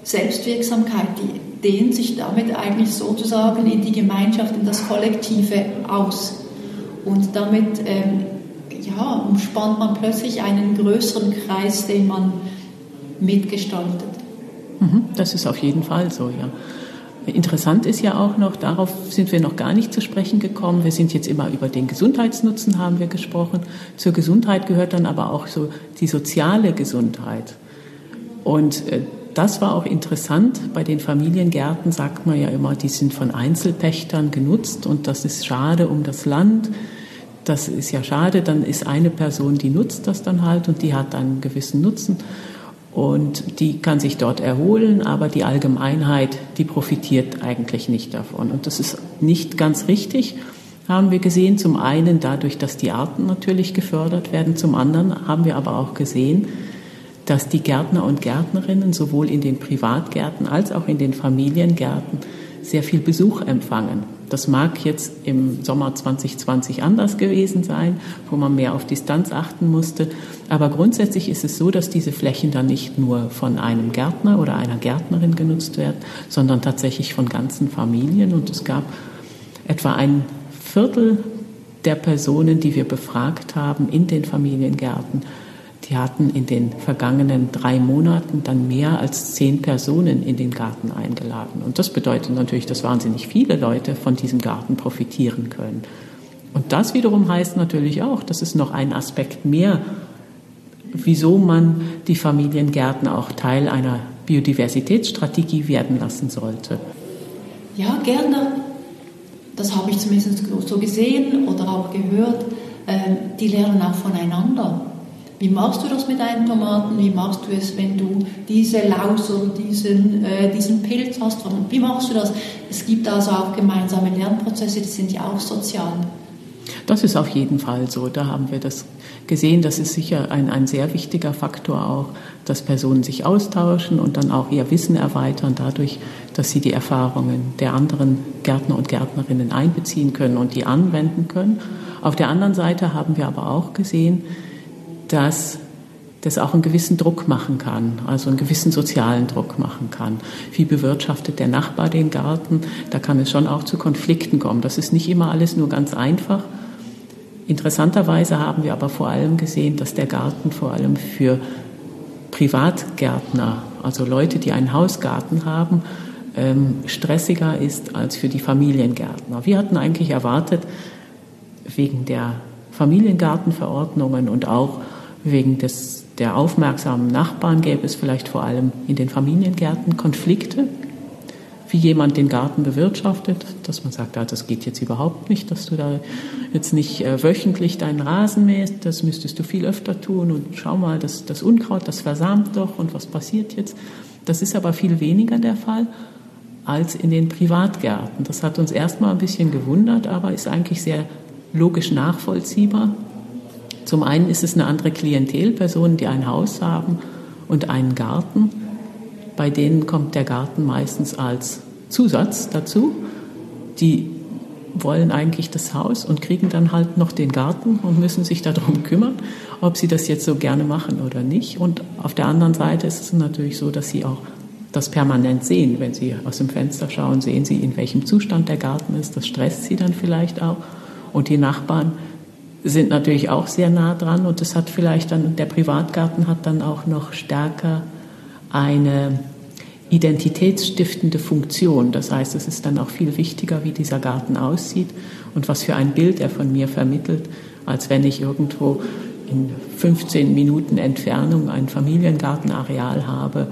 S4: Selbstwirksamkeit, die dehnt sich damit eigentlich sozusagen in die Gemeinschaft, in das Kollektive aus. Und damit ähm, ja, umspannt man plötzlich einen größeren Kreis, den man mitgestaltet.
S3: Mhm, das ist auf jeden Fall so, ja. Interessant ist ja auch noch, darauf sind wir noch gar nicht zu sprechen gekommen. Wir sind jetzt immer über den Gesundheitsnutzen haben wir gesprochen. Zur Gesundheit gehört dann aber auch so die soziale Gesundheit. Und äh, das war auch interessant. Bei den Familiengärten sagt man ja immer, die sind von Einzelpächtern genutzt und das ist schade um das Land. Das ist ja schade. Dann ist eine Person, die nutzt das dann halt und die hat einen gewissen Nutzen und die kann sich dort erholen, aber die Allgemeinheit, die profitiert eigentlich nicht davon. Und das ist nicht ganz richtig, haben wir gesehen. Zum einen dadurch, dass die Arten natürlich gefördert werden, zum anderen haben wir aber auch gesehen, dass die Gärtner und Gärtnerinnen sowohl in den Privatgärten als auch in den Familiengärten sehr viel Besuch empfangen. Das mag jetzt im Sommer 2020 anders gewesen sein, wo man mehr auf Distanz achten musste. Aber grundsätzlich ist es so, dass diese Flächen dann nicht nur von einem Gärtner oder einer Gärtnerin genutzt werden, sondern tatsächlich von ganzen Familien. Und es gab etwa ein Viertel der Personen, die wir befragt haben in den Familiengärten, die hatten in den vergangenen drei Monaten dann mehr als zehn Personen in den Garten eingeladen. Und das bedeutet natürlich, dass wahnsinnig viele Leute von diesem Garten profitieren können. Und das wiederum heißt natürlich auch, dass es noch einen Aspekt mehr, wieso man die Familiengärten auch Teil einer Biodiversitätsstrategie werden lassen sollte.
S4: Ja, gerne. Das habe ich zumindest so gesehen oder auch gehört. Ähm, die lernen auch voneinander. Wie machst du das mit deinen Tomaten? Wie machst du es, wenn du diese Laus oder diesen, äh, diesen Pilz hast? Wie machst du das? Es gibt also auch gemeinsame Lernprozesse, die sind ja auch sozial.
S3: Das ist auf jeden Fall so. Da haben wir das gesehen. Das ist sicher ein, ein sehr wichtiger Faktor auch, dass Personen sich austauschen und dann auch ihr Wissen erweitern, dadurch, dass sie die Erfahrungen der anderen Gärtner und Gärtnerinnen einbeziehen können und die anwenden können. Auf der anderen Seite haben wir aber auch gesehen, dass das auch einen gewissen Druck machen kann, also einen gewissen sozialen Druck machen kann. Wie bewirtschaftet der Nachbar den Garten? Da kann es schon auch zu Konflikten kommen. Das ist nicht immer alles nur ganz einfach. Interessanterweise haben wir aber vor allem gesehen, dass der Garten vor allem für Privatgärtner, also Leute, die einen Hausgarten haben, ähm, stressiger ist als für die Familiengärtner. Wir hatten eigentlich erwartet, wegen der Familiengartenverordnungen und auch Wegen des, der aufmerksamen Nachbarn gäbe es vielleicht vor allem in den Familiengärten Konflikte, wie jemand den Garten bewirtschaftet, dass man sagt, ah, das geht jetzt überhaupt nicht, dass du da jetzt nicht äh, wöchentlich deinen Rasen mähst, das müsstest du viel öfter tun und schau mal, das, das Unkraut, das versamt doch und was passiert jetzt. Das ist aber viel weniger der Fall als in den Privatgärten. Das hat uns erstmal ein bisschen gewundert, aber ist eigentlich sehr logisch nachvollziehbar. Zum einen ist es eine andere Klientel, Personen, die ein Haus haben und einen Garten. Bei denen kommt der Garten meistens als Zusatz dazu. Die wollen eigentlich das Haus und kriegen dann halt noch den Garten und müssen sich darum <laughs> kümmern, ob sie das jetzt so gerne machen oder nicht. Und auf der anderen Seite ist es natürlich so, dass sie auch das permanent sehen. Wenn Sie aus dem Fenster schauen, sehen Sie, in welchem Zustand der Garten ist. Das stresst Sie dann vielleicht auch. Und die Nachbarn sind natürlich auch sehr nah dran und das hat vielleicht dann, der Privatgarten hat dann auch noch stärker eine identitätsstiftende Funktion. Das heißt, es ist dann auch viel wichtiger, wie dieser Garten aussieht und was für ein Bild er von mir vermittelt, als wenn ich irgendwo in 15 Minuten Entfernung ein Familiengartenareal habe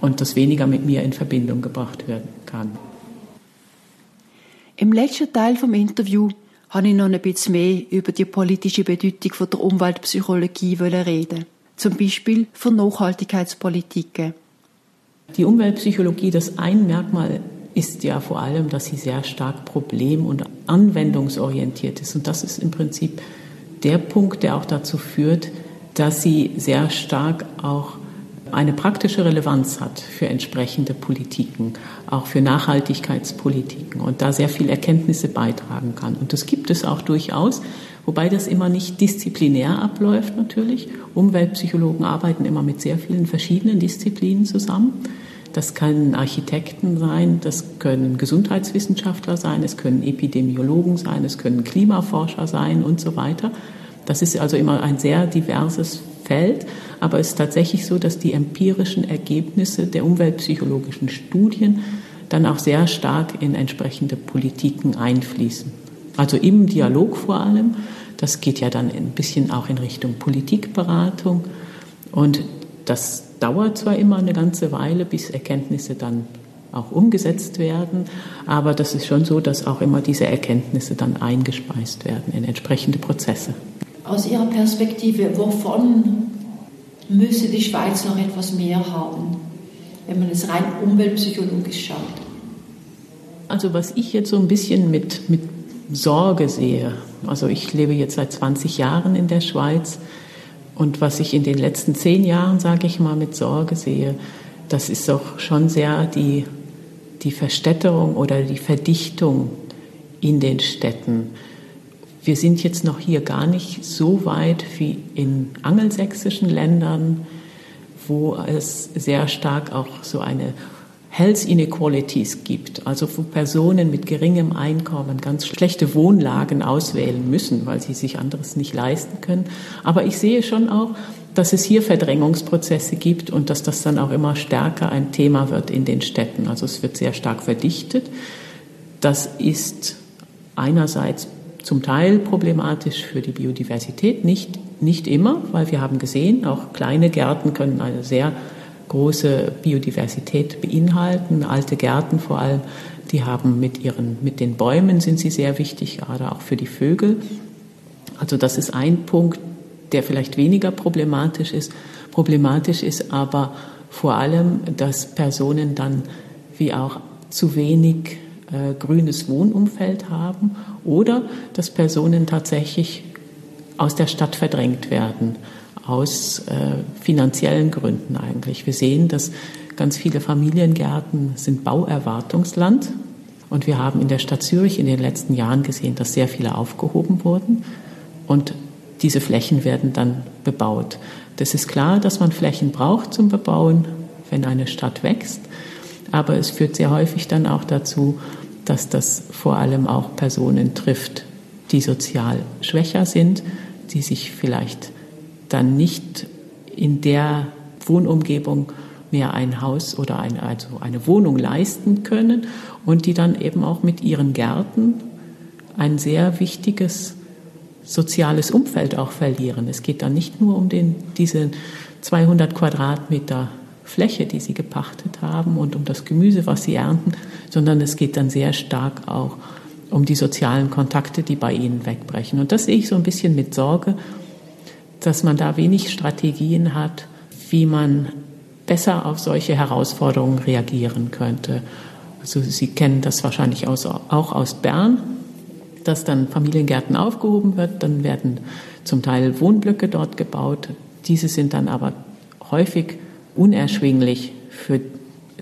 S3: und das weniger mit mir in Verbindung gebracht werden kann.
S1: Im letzten Teil vom Interview habe ich noch ein bisschen mehr über die politische Bedeutung von der Umweltpsychologie reden. Zum Beispiel für Nachhaltigkeitspolitiken.
S3: Die Umweltpsychologie, das ein Merkmal ist ja vor allem, dass sie sehr stark problem- und anwendungsorientiert ist. Und das ist im Prinzip der Punkt, der auch dazu führt, dass sie sehr stark auch eine praktische Relevanz hat für entsprechende Politiken, auch für Nachhaltigkeitspolitiken und da sehr viel Erkenntnisse beitragen kann. Und das gibt es auch durchaus, wobei das immer nicht disziplinär abläuft natürlich. Umweltpsychologen arbeiten immer mit sehr vielen verschiedenen Disziplinen zusammen. Das können Architekten sein, das können Gesundheitswissenschaftler sein, es können Epidemiologen sein, es können Klimaforscher sein und so weiter. Das ist also immer ein sehr diverses Feld, aber es ist tatsächlich so, dass die empirischen Ergebnisse der umweltpsychologischen Studien dann auch sehr stark in entsprechende Politiken einfließen. Also im Dialog vor allem. Das geht ja dann ein bisschen auch in Richtung Politikberatung. Und das dauert zwar immer eine ganze Weile, bis Erkenntnisse dann auch umgesetzt werden, aber das ist schon so, dass auch immer diese Erkenntnisse dann eingespeist werden in entsprechende Prozesse
S4: aus Ihrer Perspektive, wovon müsste die Schweiz noch etwas mehr haben, wenn man es rein umweltpsychologisch schaut?
S3: Also was ich jetzt so ein bisschen mit, mit Sorge sehe, also ich lebe jetzt seit 20 Jahren in der Schweiz und was ich in den letzten zehn Jahren, sage ich mal, mit Sorge sehe, das ist doch schon sehr die, die Verstädterung oder die Verdichtung in den Städten. Wir sind jetzt noch hier gar nicht so weit wie in angelsächsischen Ländern, wo es sehr stark auch so eine Health Inequalities gibt, also wo Personen mit geringem Einkommen ganz schlechte Wohnlagen auswählen müssen, weil sie sich anderes nicht leisten können. Aber ich sehe schon auch, dass es hier Verdrängungsprozesse gibt und dass das dann auch immer stärker ein Thema wird in den Städten. Also es wird sehr stark verdichtet. Das ist einerseits zum Teil problematisch für die Biodiversität, nicht, nicht immer, weil wir haben gesehen, auch kleine Gärten können eine sehr große Biodiversität beinhalten. Alte Gärten vor allem, die haben mit ihren, mit den Bäumen sind sie sehr wichtig, gerade auch für die Vögel. Also das ist ein Punkt, der vielleicht weniger problematisch ist. Problematisch ist aber vor allem, dass Personen dann wie auch zu wenig äh, grünes Wohnumfeld haben oder dass Personen tatsächlich aus der Stadt verdrängt werden, aus äh, finanziellen Gründen eigentlich. Wir sehen, dass ganz viele Familiengärten sind Bauerwartungsland und wir haben in der Stadt Zürich in den letzten Jahren gesehen, dass sehr viele aufgehoben wurden und diese Flächen werden dann bebaut. Das ist klar, dass man Flächen braucht zum Bebauen, wenn eine Stadt wächst. Aber es führt sehr häufig dann auch dazu, dass das vor allem auch Personen trifft, die sozial schwächer sind, die sich vielleicht dann nicht in der Wohnumgebung mehr ein Haus oder eine, also eine Wohnung leisten können und die dann eben auch mit ihren Gärten ein sehr wichtiges soziales Umfeld auch verlieren. Es geht dann nicht nur um den, diese 200 Quadratmeter Fläche, die sie gepachtet haben und um das Gemüse, was sie ernten, sondern es geht dann sehr stark auch um die sozialen Kontakte, die bei ihnen wegbrechen. Und das sehe ich so ein bisschen mit Sorge, dass man da wenig Strategien hat, wie man besser auf solche Herausforderungen reagieren könnte. Also Sie kennen das wahrscheinlich aus, auch aus Bern, dass dann Familiengärten aufgehoben wird, dann werden zum Teil Wohnblöcke dort gebaut. Diese sind dann aber häufig unerschwinglich für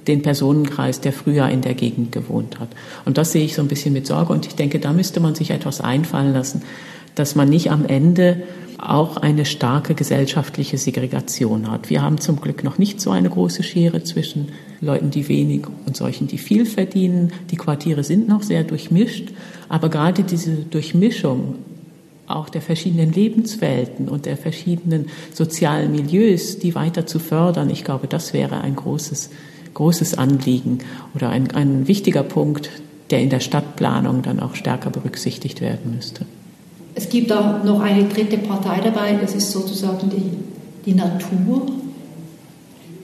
S3: den Personenkreis, der früher in der Gegend gewohnt hat. Und das sehe ich so ein bisschen mit Sorge. Und ich denke, da müsste man sich etwas einfallen lassen, dass man nicht am Ende auch eine starke gesellschaftliche Segregation hat. Wir haben zum Glück noch nicht so eine große Schere zwischen Leuten, die wenig und solchen, die viel verdienen. Die Quartiere sind noch sehr durchmischt, aber gerade diese Durchmischung auch der verschiedenen Lebenswelten und der verschiedenen sozialen Milieus, die weiter zu fördern, ich glaube, das wäre ein großes, großes Anliegen oder ein, ein wichtiger Punkt, der in der Stadtplanung dann auch stärker berücksichtigt werden müsste.
S4: Es gibt da noch eine dritte Partei dabei, das ist sozusagen die, die Natur.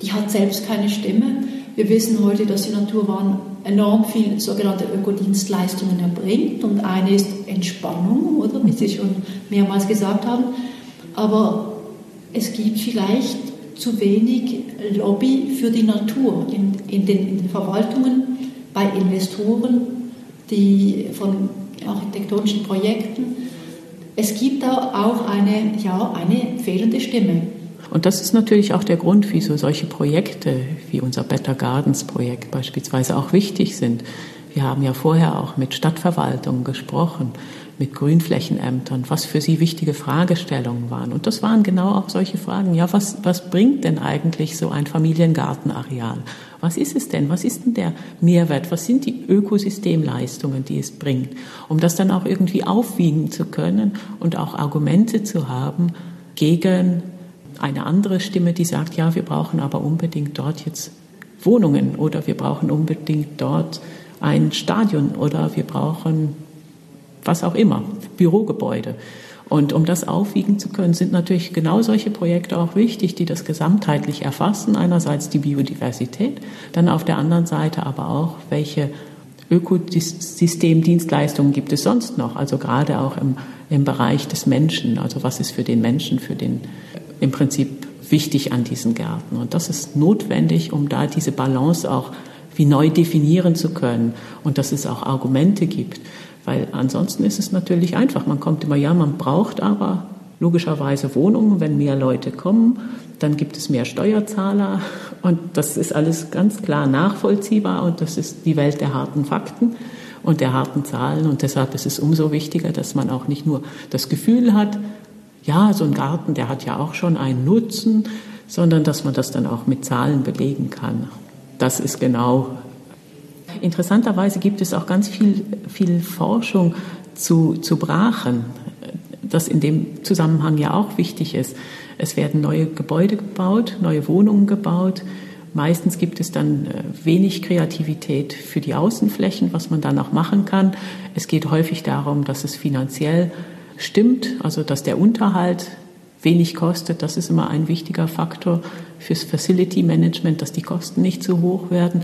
S4: Die hat selbst keine Stimme. Wir wissen heute, dass die Natur enorm viel sogenannte Ökodienstleistungen erbringt und eine ist Entspannung, oder wie Sie schon mehrmals gesagt haben. Aber es gibt vielleicht zu wenig Lobby für die Natur in, in, den, in den Verwaltungen, bei Investoren, die von architektonischen Projekten es gibt da auch eine, ja, eine fehlende Stimme.
S3: Und das ist natürlich auch der Grund, wieso solche Projekte wie unser Better Gardens Projekt beispielsweise auch wichtig sind. Wir haben ja vorher auch mit Stadtverwaltungen gesprochen, mit Grünflächenämtern, was für sie wichtige Fragestellungen waren. Und das waren genau auch solche Fragen. Ja, was, was bringt denn eigentlich so ein Familiengartenareal? Was ist es denn? Was ist denn der Mehrwert? Was sind die Ökosystemleistungen, die es bringt? Um das dann auch irgendwie aufwiegen zu können und auch Argumente zu haben gegen eine andere Stimme, die sagt, ja, wir brauchen aber unbedingt dort jetzt Wohnungen oder wir brauchen unbedingt dort ein Stadion oder wir brauchen was auch immer, Bürogebäude. Und um das aufwiegen zu können, sind natürlich genau solche Projekte auch wichtig, die das gesamtheitlich erfassen. Einerseits die Biodiversität, dann auf der anderen Seite aber auch, welche Ökosystemdienstleistungen gibt es sonst noch? Also gerade auch im, im Bereich des Menschen. Also was ist für den Menschen, für den im Prinzip wichtig an diesen Gärten? Und das ist notwendig, um da diese Balance auch wie neu definieren zu können und dass es auch Argumente gibt. Weil ansonsten ist es natürlich einfach. Man kommt immer, ja, man braucht aber logischerweise Wohnungen, wenn mehr Leute kommen, dann gibt es mehr Steuerzahler und das ist alles ganz klar nachvollziehbar und das ist die Welt der harten Fakten und der harten Zahlen und deshalb ist es umso wichtiger, dass man auch nicht nur das Gefühl hat, ja, so ein Garten, der hat ja auch schon einen Nutzen, sondern dass man das dann auch mit Zahlen belegen kann. Das ist genau Interessanterweise gibt es auch ganz viel, viel Forschung zu, zu Brachen, das in dem Zusammenhang ja auch wichtig ist. Es werden neue Gebäude gebaut, neue Wohnungen gebaut. Meistens gibt es dann äh, wenig Kreativität für die Außenflächen, was man dann auch machen kann. Es geht häufig darum, dass es finanziell stimmt, also dass der Unterhalt wenig kostet. Das ist immer ein wichtiger Faktor fürs Facility Management, dass die Kosten nicht zu hoch werden.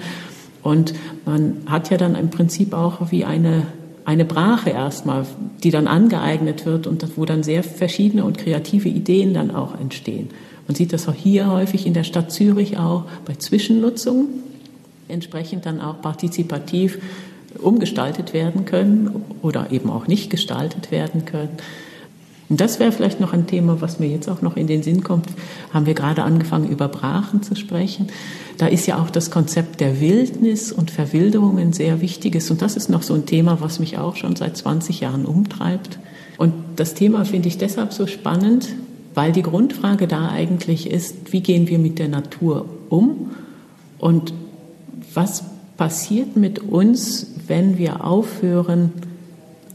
S3: Und man hat ja dann im Prinzip auch wie eine, eine Brache erstmal, die dann angeeignet wird und wo dann sehr verschiedene und kreative Ideen dann auch entstehen. Man sieht das auch hier häufig in der Stadt Zürich auch bei Zwischennutzungen, entsprechend dann auch partizipativ umgestaltet werden können oder eben auch nicht gestaltet werden können. Und das wäre vielleicht noch ein Thema, was mir jetzt auch noch in den Sinn kommt. Haben wir gerade angefangen, über Brachen zu sprechen. Da ist ja auch das Konzept der Wildnis und Verwilderung ein sehr wichtiges. Und das ist noch so ein Thema, was mich auch schon seit 20 Jahren umtreibt. Und das Thema finde ich deshalb so spannend, weil die Grundfrage da eigentlich ist, wie gehen wir mit der Natur um und was passiert mit uns, wenn wir aufhören,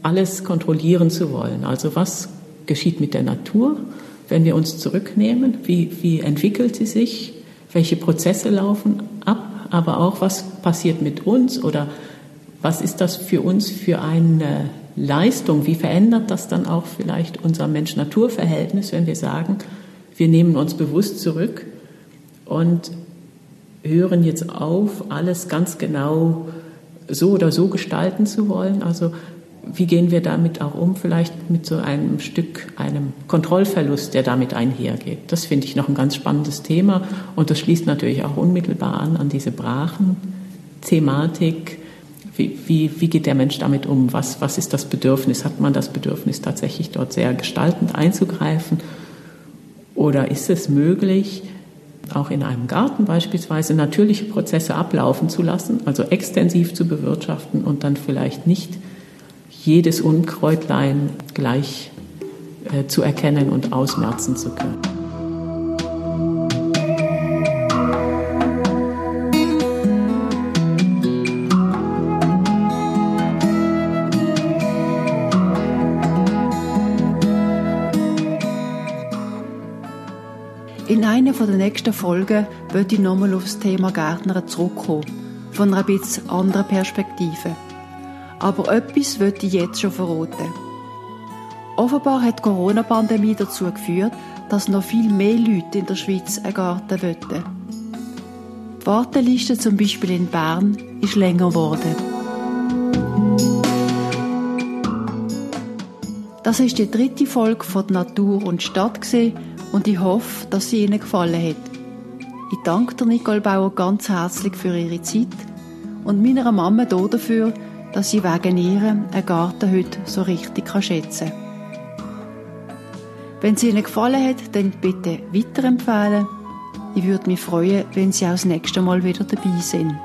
S3: alles kontrollieren zu wollen. Also was geschieht mit der Natur, wenn wir uns zurücknehmen? Wie, wie entwickelt sie sich? Welche Prozesse laufen ab? Aber auch, was passiert mit uns oder was ist das für uns für eine Leistung? Wie verändert das dann auch vielleicht unser Mensch-Natur-Verhältnis, wenn wir sagen, wir nehmen uns bewusst zurück und hören jetzt auf, alles ganz genau so oder so gestalten zu wollen? Also wie gehen wir damit auch um, vielleicht mit so einem Stück, einem Kontrollverlust, der damit einhergeht. Das finde ich noch ein ganz spannendes Thema und das schließt natürlich auch unmittelbar an an diese Brachen-Thematik. Wie, wie, wie geht der Mensch damit um? Was, was ist das Bedürfnis? Hat man das Bedürfnis, tatsächlich dort sehr gestaltend einzugreifen? Oder ist es möglich, auch in einem Garten beispielsweise natürliche Prozesse ablaufen zu lassen, also extensiv zu bewirtschaften und dann vielleicht nicht jedes Unkräutlein gleich äh, zu erkennen und ausmerzen zu können.
S1: Einer der nächsten Folgen wird ich nochmal auf das Thema Gärtner zurückkommen, von einer bisschen anderen Perspektive. Aber etwas wird ich jetzt schon verraten. Offenbar hat die Corona-Pandemie dazu geführt, dass noch viel mehr Leute in der Schweiz einen Garten wollten. Die Warteliste zum Beispiel in Bern ist länger geworden. Das ist die dritte Folge von Natur und Stadt gesehen und ich hoffe, dass sie Ihnen gefallen hat. Ich danke der Nicole Bauer ganz herzlich für ihre Zeit und meiner Mama dafür, dass sie wegen ihr einen Garten heute so richtig schätzen kann. Wenn es Ihnen gefallen hat, dann bitte weiterempfehlen. Ich würde mich freuen, wenn Sie auch das nächste Mal wieder dabei sind.